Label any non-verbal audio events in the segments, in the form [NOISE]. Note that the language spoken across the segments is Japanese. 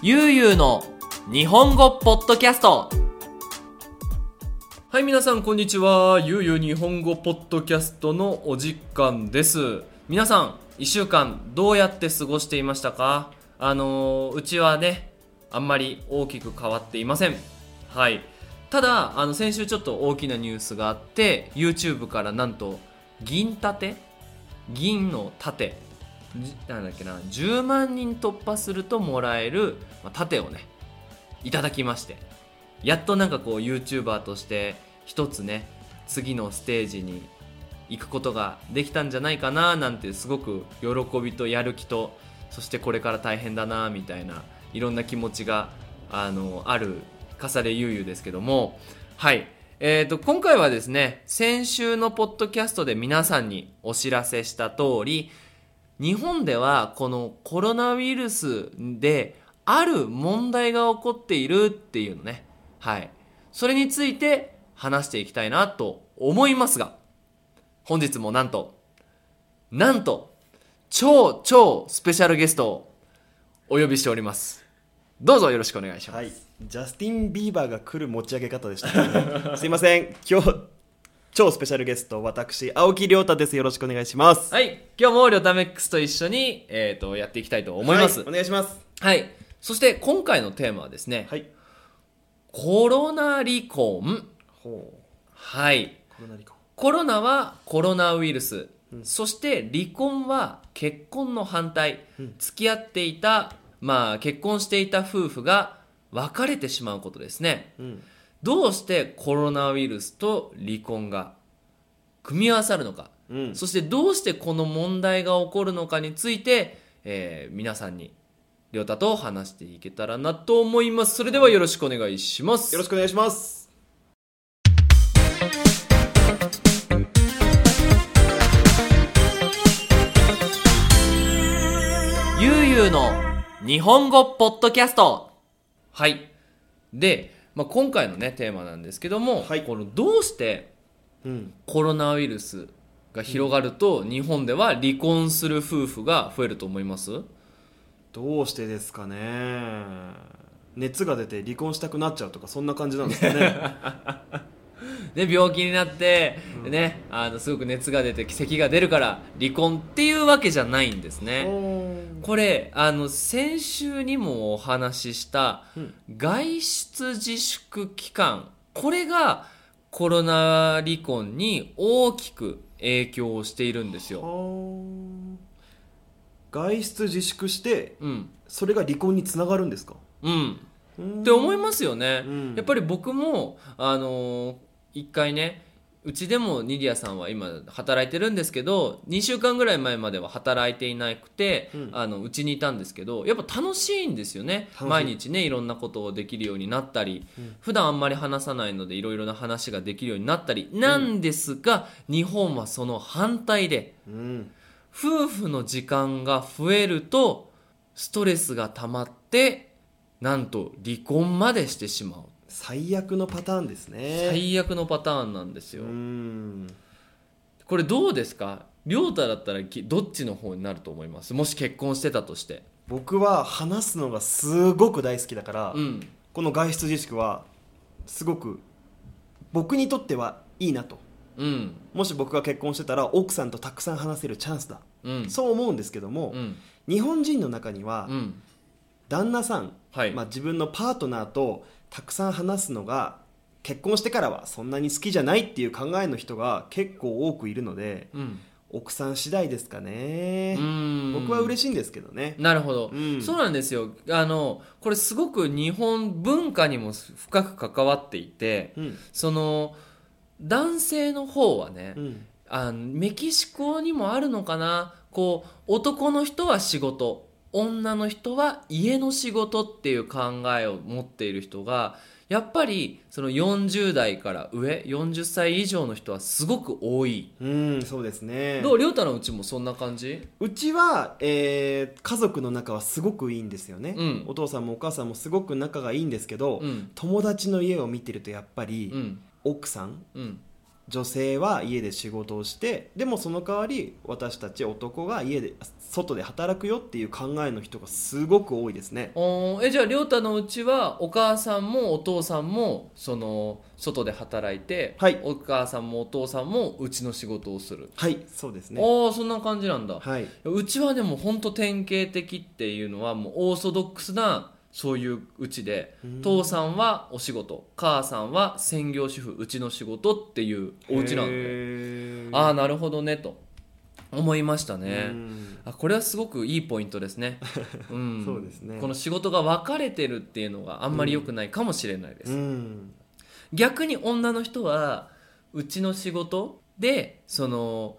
ゆうゆうの日本語ポッドキャスト。はい皆さんこんにちは。ゆうゆう日本語ポッドキャストのお時間です。皆さん1週間どうやって過ごしていましたか？あのーうちはねあんまり大きく変わっていません。はい。ただあの先週ちょっと大きなニュースがあって YouTube からなんと銀盾銀の盾じなんだっけな10万人突破するともらえる、盾をねいただきましてやっとなんかこう YouTuber として一つね次のステージに行くことができたんじゃないかななんてすごく喜びとやる気とそしてこれから大変だなみたいないろんな気持ちがあのある笠でゆうゆうですけどもはい。えー、と今回はですね先週のポッドキャストで皆さんにお知らせした通り日本ではこのコロナウイルスである問題が起こっているっていうのね。はい。それについて話していきたいなと思いますが本日もなんとなんと超超スペシャルゲストをお呼びしております。どうぞよろしくお願いします、はい、ジャスティン・ビーバーが来る持ち上げ方でしたね。[LAUGHS] すいません。今日超スペシャルゲスト私青木亮太ですよろしくお願いしますはい、今日もりょためックスと一緒に、えー、とやっていきたいと思います。はいお願いしますはい。そして今回のテーマはですね、はいコロナ離婚。ほうはい。コロナ離婚コロナはコロナウイルス。そして離婚は結婚の反対。うん付き合っていた、まあ結婚していた夫婦が別れてしまうことですね。うんどうしてコロナウイルスと離婚が組み合わさるのか。うん。そしてどうしてこの問題が起こるのかについて、えー皆さんに亮太と話していけたらなと思います。それではよろしくお願いします。よろしくお願いします。ゆうゆうの日本語ポッドキャスト。はい。で、まあ、今回のねテーマなんですけども、はい。このどうしてうん。コロナウイルスが広がると、日本では離婚する夫婦が増えると思います？どうしてですかね。熱が出て離婚したくなっちゃうとかそんな感じなんですかね [LAUGHS] で病気になって、でね、あのすごく熱が出て咳が出るから離婚っていうわけじゃないんですね。うんこれあの先週にもお話ししたうん。外出自粛期間。これがコロナ離婚に大きく影響をしているんですよ。はあ外出自粛してうん、それが離婚につながるんですか？うん、うん。って思いますよね、うん。やっぱり僕もあのー一回ねうちでもニディアさんは今働いてるんですけど2週間ぐらい前までは働いていなくて、うん。あのうちにいたんですけどやっぱ楽しいんですよね。毎日ねいろんなことをできるようになったり、うん。普段あんまり話さないのでいろいろな話ができるようになったり。なんですが、日本はその反対でうん。夫婦の時間が増えるとストレスが溜まってなんと離婚までしてしまう最悪のパターンですね。最悪のパターンなんですよ、うん。これどうですか？亮太だったらきどっちの方になると思います？もし結婚してたとして。僕は話すのがすごく大好きだから、うん。この外出自粛はすごく僕にとってはいいなと。うん。もし僕が結婚してたら奥さんとたくさん話せるチャンスだ、うん。そう思うんですけども、うん。日本人の中にはうん旦那さん、はい、まあ、自分のパートナーとたくさん話すのが結婚してからはそんなに好きじゃないっていう考えの人が結構多くいるのでうん。奥さん次第ですかね、うん。僕は嬉しいんですけどね。なるほど、うん。そうなんですよ。あのこれすごく日本文化にも深く関わっていてうん。その男性の方はね、うん。あのメキシコにもあるのかな。こう男の人は仕事女の人は家の仕事っていう考えを持っている人がやっぱりその40代から上40歳以上の人はすごく多い、うんそうですね。どう亮太のうちもそんな感じ？うちは、えー家族の仲はすごくいいんですよね、うん。お父さんもお母さんもすごく仲がいいんですけど、うん。友達の家を見てるとやっぱり、うん。奥さんうん女性は家で仕事をしてでもその代わり私たち男が家で外で働くよっていう考えの人がすごく多いですね。おーえじゃあ亮太のうちはお母さんもお父さんもその外で働いて、はい。お母さんもお父さんもうちの仕事をする、はいそうですね。ああそんな感じなんだ、はい。うちはでも本当典型的っていうのはもうオーソドックスなそういううちでうん。父さんはお仕事母さんは専業主婦うちの仕事っていうお家なんで。ああなるほどねと思いましたね、うん。あこれはすごくいいポイントですね、[LAUGHS] うん、そうですね。この仕事が分かれてるっていうのがあんまり良くないかもしれないです、うん。逆に女の人はうちの仕事でその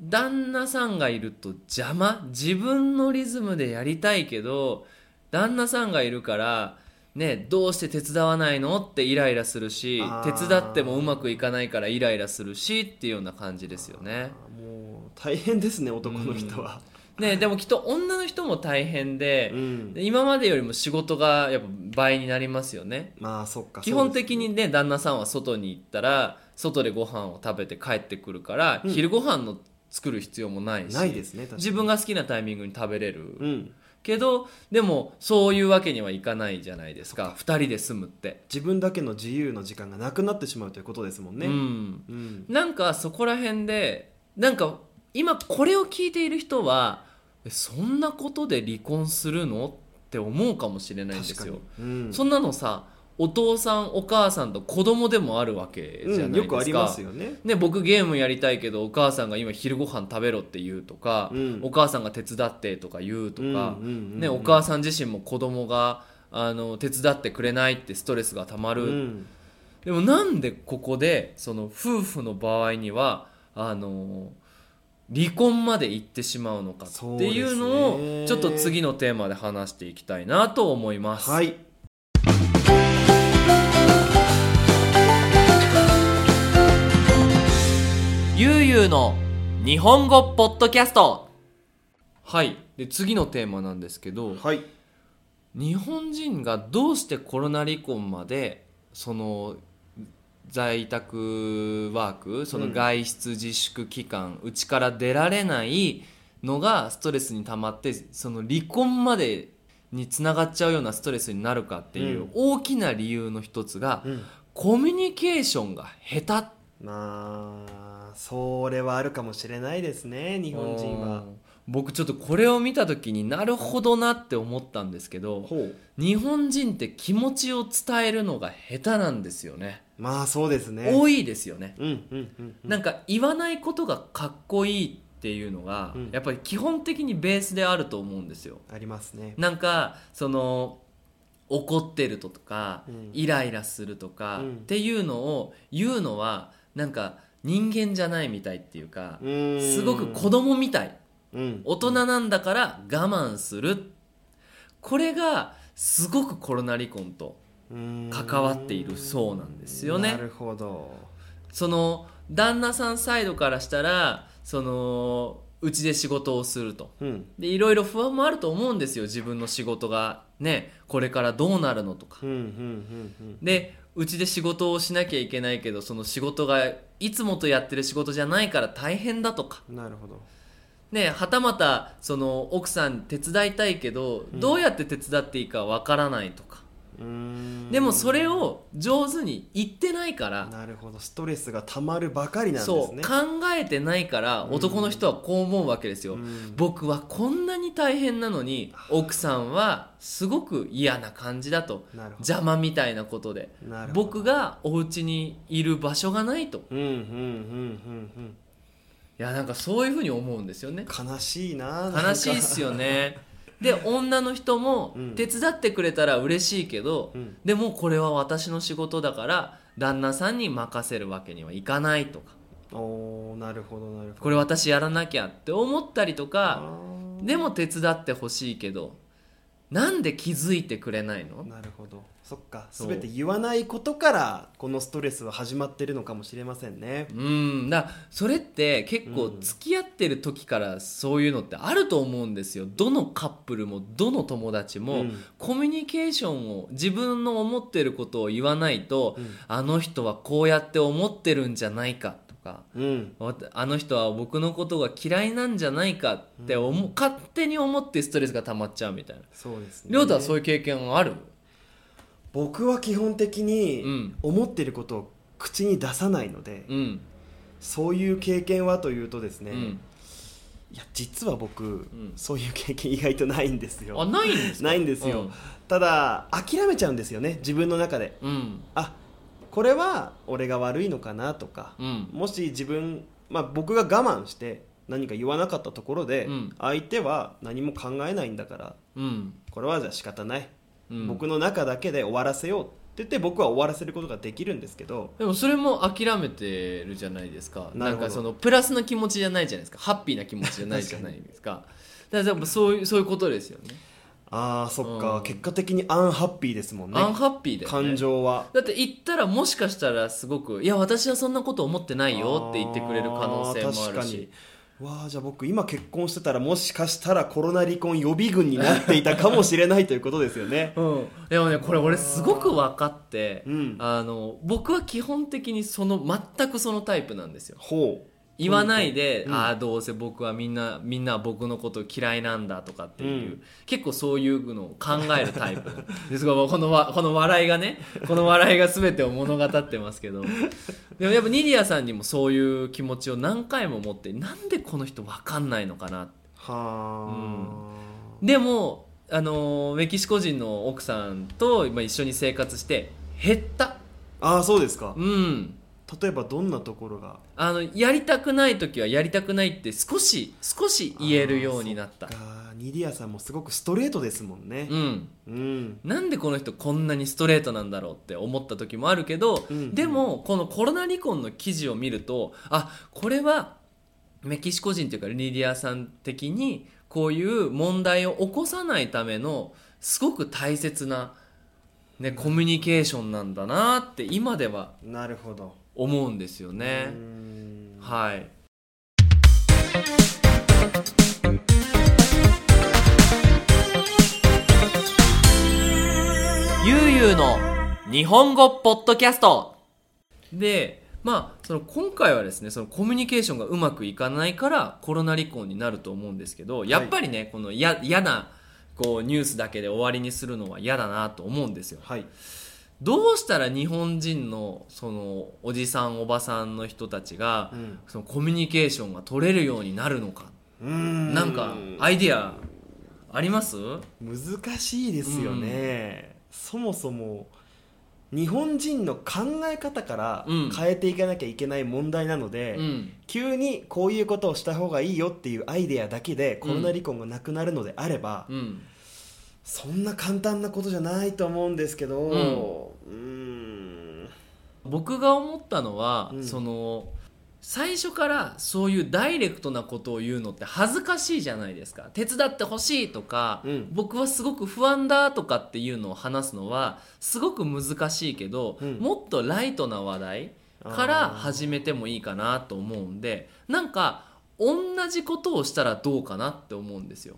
旦那さんがいると邪魔。自分のリズムでやりたいけど旦那さんがいるからねどうして手伝わないのってイライラするし手伝ってもうまくいかないからイライラするしっていうような感じですよね。もう大変ですね男の人は。ねでもきっと女の人も大変でうん。で今までよりも仕事がやっぱ倍になりますよね。まあそっか基本的にね旦那さんは外に行ったら外でご飯を食べて帰ってくるから、うん。昼ご飯の作る必要もないしないですね自分が好きなタイミングに食べれる、うんけどでもそういうわけにはいかないじゃないですか。2人で住むって、自分だけの自由の時間がなくなってしまうということですもんね。うん、うん。なんかそこら辺でなんか今これを聞いている人はえそんなことで離婚するの？って思うかもしれないんですよ。うん。そんなのさお父さんお母さんと子供でもあるわけじゃないですか、うんよくありますよね。ね、僕ゲームやりたいけどお母さんが今昼ご飯食べろって言うとか、うん。お母さんが手伝ってとか言うとか、ね、お母さん自身も子供があの手伝ってくれないってストレスがたまる、うん。でもなんでここでその夫婦の場合にはあの離婚まで行ってしまうのかっていうのをちょっと次のテーマで話していきたいなと思います。はいゆうゆうの日本語ポッドキャスト。はい。で次のテーマなんですけどはい。日本人がどうしてコロナ離婚までその在宅ワークその外出自粛期間うち、から出られないのがストレスに溜まってその離婚までにつながっちゃうようなストレスになるかっていううん。大きな理由の一つが、うん。コミュニケーションが下手。まあそれはあるかもしれないですね日本人は。うん。僕ちょっとこれを見た時になるほどなって思ったんですけど日本人って気持ちを伝えるのが下手なんですよね。まあそうですね。多いですよね。うんうんうんうん。なんか言わないことがかっこいいっていうのが、うん。やっぱり基本的にベースであると思うんですよ。ありますね。なんかその怒ってるとか、うん。イライラするとか、うん。っていうのを言うのはなんか人間じゃないみたいっていうかすごく子供みたい。うん。大人なんだから我慢する。これがすごくコロナ離婚とうん。関わっているそうなんですよね。なるほど。その旦那さんサイドからしたらそのうちで仕事をすると。うん。でいろいろ不安もあると思うんですよ。自分の仕事がねこれからどうなるのとか。うんうんうん。でうちで仕事をしなきゃいけないけどその仕事がいつもとやってる仕事じゃないから大変だとか。うんなるほど。ねはたまたその奥さん手伝いたいけどどうやって手伝っていいかわからないとか、でもそれを上手に言ってないからなるほど。ストレスがたまるばかりなんですね。そう考えてないから男の人はこう思うわけですよ、うん。僕はこんなに大変なのに奥さんはすごく嫌な感じだと。邪魔みたいなことで。僕がお家にいる場所がないと。うんうんうんうん。いやなんかそういうふうに思うんですよね。うん悲しいな悲しいっすよね [LAUGHS] で女の人もうん。手伝ってくれたら嬉しいけど、うん。でもこれは私の仕事だから旦那さんに任せるわけにはいかないとか。おーなるほどなるほど。これ私やらなきゃって思ったりとかでも手伝ってほしいけどなんで気づいてくれないの？なるほど。そっか。そう。全て言わないことからこのストレスは始まってるのかもしれませんね。うん。だそれって結構うん。付き合ってる時からそういうのってあると思うんですよ。どのカップルもどの友達も、うん。コミュニケーションを自分の思ってることを言わないと、うん。あの人はこうやって思ってるんじゃないか。とかうん。あの人は僕のことが嫌いなんじゃないかって思、勝手に思ってストレスが溜まっちゃうみたいな。そうですね。亮太はそういう経験ある？僕は基本的うにん。思ってることを口に出さないので、うん。そういう経験はというとですね、うん。いや実は僕、ん。そういう経験意外とないんですよ。あないんですか？ないんですよ、ただ諦めちゃうんですよね自分の中で。うん。あこれは俺が悪いのかなとか、うん。もし自分、まあ、僕が我慢して何か言わなかったところで、うん。相手は何も考えないんだからうん。これはじゃあ仕方ない、うん。僕の中だけで終わらせようって言って僕は終わらせることができるんですけどでもそれも諦めてるじゃないですか。なんかそのプラスの気持ちじゃないじゃないですか。ハッピーな気持ちじゃないじゃないですか。[LAUGHS] だからそういうそういうことですよねああそっか、うん。結果的にアンハッピーですもんね。アンハッピーだよね。感情は。だって言ったらもしかしたらすごく「いや私はそんなこと思ってないよ」って言ってくれる可能性もあるし。ー確かに。わあじゃあ僕今結婚してたらもしかしたらコロナ離婚予備軍になっていたかもしれないということですよね。[LAUGHS] うん、でもねこれ俺すごく分かって、うん。あの僕は基本的にその全くそのタイプなんですよ。ほう言わないで、うん。ああどうせ僕はみんなみんなは僕のこと嫌いなんだとかっていう、うん。結構そういうのを考えるタイプ。[LAUGHS] ですごいこのわこの笑いがねこの笑いが全てを物語ってますけど。[LAUGHS] でもやっぱニディアさんにもそういう気持ちを何回も持ってなんでこの人分かんないのかなはあ、でも、あのーメキシコ人の奥さんと今一緒に生活して減った。ああそうですか。うん例えばどんなところが？あのやりたくない時はやりたくないって少し少し言えるようになった。ニディアさんもすごくストレートですもんね。うん。うん。なんでこの人こんなにストレートなんだろうって思った時もあるけど、うんでもこのコロナ離婚の記事を見るとあこれはメキシコ人というかリディアさん的にこういう問題を起こさないためのすごく大切な、ね、コミュニケーションなんだなって今ではなるほど思うんですようね。ん。はい。ゆうゆうの日本語ポッドキャスト。でまあその今回はですねそのコミュニケーションがうまくいかないからコロナ離婚になると思うんですけどやっぱりね、このや嫌なこうニュースだけで終わりにするのは嫌だなと思うんですよ。はいどうしたら日本人のそのおじさんおばさんの人たちが、うん。そのコミュニケーションが取れるようになるのか、うん。なんかアイディアあります？難しいですよね、そもそも日本人の考え方からうん。変えていかなきゃいけない問題なので、うん。急にこういうことをした方がいいよっていうアイデアだけでコロナ離婚がなくなるのであれば、うんそんな簡単なことじゃないと思うんですけどうん。うーん。僕が思ったのは、うん。その最初からそういうダイレクトなことを言うのって恥ずかしいじゃないですか。手伝ってほしいとか、うん。僕はすごく不安だとかっていうのを話すのはすごく難しいけど、うん。もっとライトな話題から始めてもいいかなと思うんでなんか同じことをしたらどうかなって思うんですよ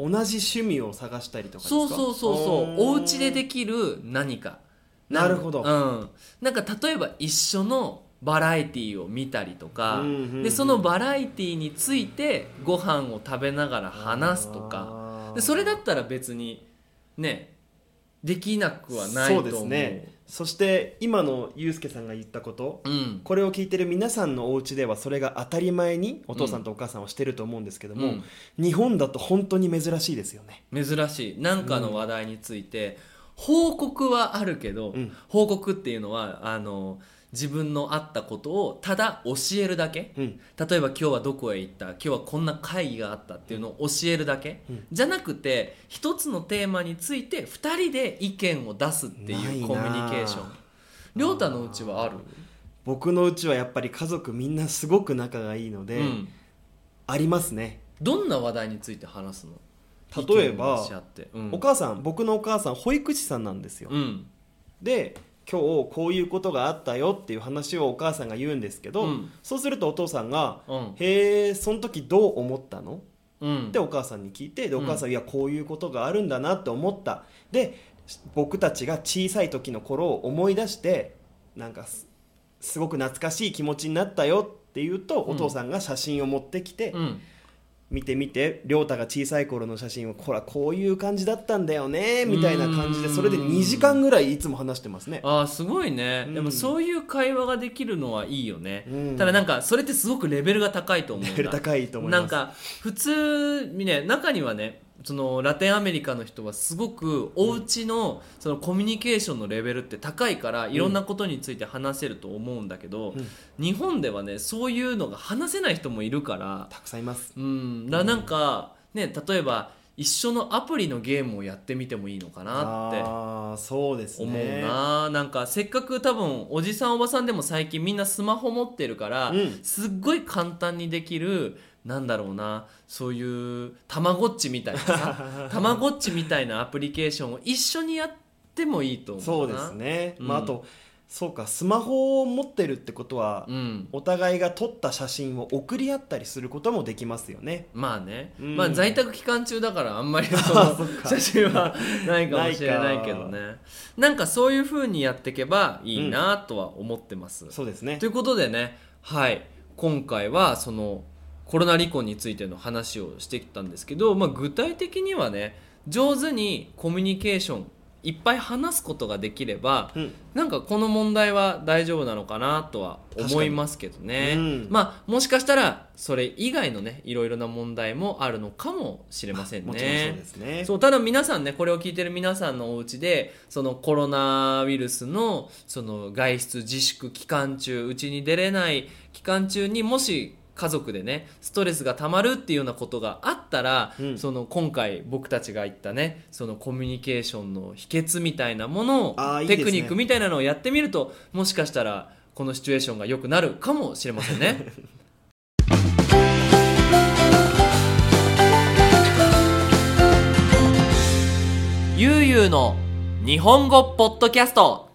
同じ趣味を探したりとかそうそうそうそう。お家ででききる何か。なるほど。うん、なんか例えば一緒のバラエティーを見たりとか、うんうんうんでそのバラエティーについてご飯を食べながら話すとか。でそれだったら別にねできなくはないと思う。そうですねそして今のユうスケさんが言ったことうん。これを聞いてる皆さんのお家ではそれが当たり前にお父さんとお母さんはしてると思うんですけども、うん。日本だと本当に珍しいですよね。珍しい。何かの話題について、報告はあるけど、うん。報告っていうのはあの自分のあったことをただ教えるだけ、うん。例えば今日はどこへ行った今日はこんな会議があったっていうのを教えるだけ、うん。じゃなくて一つのテーマについて2人で意見を出すってないうコミュニケーション。亮太のうちはある？僕のうちはやっぱり家族みんなすごく仲がいいので、うん、ありますね。どんな話題について話すの？例えばお母さん僕のお母さん保育士さんなんですよ、うん。で今日こういうことがあったよっていう話をお母さんが言うんですけど、うん。そうするとお父さんがうん「へえその時どう思ったの?」うん。でお母さんに聞いてでお母さん、うんいやこういうことがあるんだなって思った。で僕たちが小さい時の頃を思い出してなんかすすごく懐かしい気持ちになったよって言うと、うん。お父さんが写真を持ってきて、うん見て見て亮太が小さい頃の写真をほらこういう感じだったんだよねみたいな感じでうんそれで2時間ぐらいいつも話してますね。ああすごいね、うん。でもそういう会話ができるのはいいよね、うん。ただなんかそれってすごくレベルが高いと思うレベル高いと思います。なんか普通にね中にはねそのラテンアメリカの人はすごくお家のそのコミュニケーションのレベルって高いからいろんなことについて話せると思うんだけど、うん。日本ではねそういうのが話せない人もいるからたくさん。いますうん。だなんかね例えば一緒のアプリのゲームをやってみてもいいのかなってああそうです思うねな、なんかせっかく多分おじさんおばさんでも最近みんなスマホ持ってるから、うん。すっごい簡単にできるなんだろうなそういうたまごっちみたいなさ [LAUGHS] たまごっちみたいなアプリケーションを一緒にやってもいいと思うな。そうですね、うん。まあ、あとそうかスマホを持ってるってことは、うん。お互いが撮った写真を送り合ったりすることもできますよね。まあね、うん。まあ在宅期間中だからあんまりその [LAUGHS] 写真はないかもしれないけどね。なんか。そういう風にやっていけばいいなとは思ってます、そうですねということでねはい今回はそのコロナ離婚についての話をしてきたんですけど、まあ、具体的にはね上手にコミュニケーションいっぱい話すことができればうん。なんかこの問題は大丈夫なのかなとは思いますけどね、うん。まあもしかしたらそれ以外のねいろいろな問題もあるのかもしれませんね。そうただ皆さんねこれを聞いてる皆さんのお家でそのコロナウイルスのその外出自粛期間中うちに出れない期間中にもし家族でねストレスがたまるっていうようなことがあったら、うん。その今回僕たちが言ったねそのコミュニケーションの秘訣みたいなものをね。テクニックみたいなのをやってみるともしかしたらこのシチュエーションが良くなるかもしれませんね。ゆうゆうの日本語ポッドキャスト。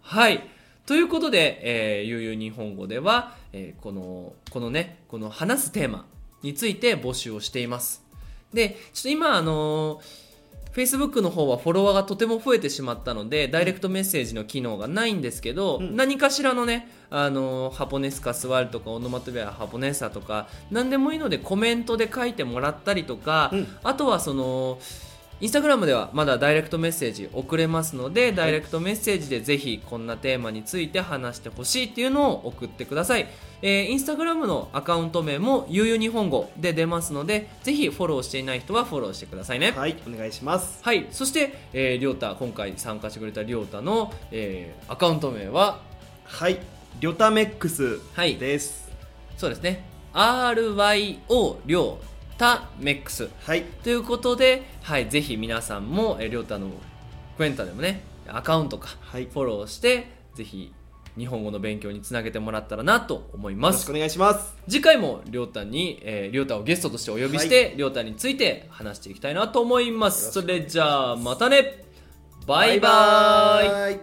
はいということで、えー、ゆうゆう日本語では、えーこのこのねこの話すテーマについて募集をしています。でちょっと今あのー Facebook の方はフォロワーがとても増えてしまったのでダイレクトメッセージの機能がないんですけど、うん。何かしらのねあのハポネスカスワルとかオノマトペアハポネサとか何でもいいのでコメントで書いてもらったりとか、うん。あとはそのインスタグラムではまだダイレクトメッセージ送れますので、ダイレクトメッセージでぜひこんなテーマについて話してほしいっていうのを送ってください。えーインスタグラムのアカウント名もゆうゆう日本語で出ますので、ぜひフォローしていない人はフォローしてくださいね。はいお願いします。はい、そして、えー、りょうた今回参加してくれたりょうたの、えーアカウント名は？はいリョタメックスはい。ですそうですね。RYO りょうたメックス。はい。ということで、はい、ぜひ皆さんも、えー、りょうたのクエンタでもねアカウントかはい。フォローしてぜひ日本語の勉強につなげてもらったらなと思います。よろしくお願いします。次回もりょうたに、えー、りょうたをゲストとしてお呼びして、りょうたについて話していきたいなと思います。それじゃあまたね。バイバイ。イ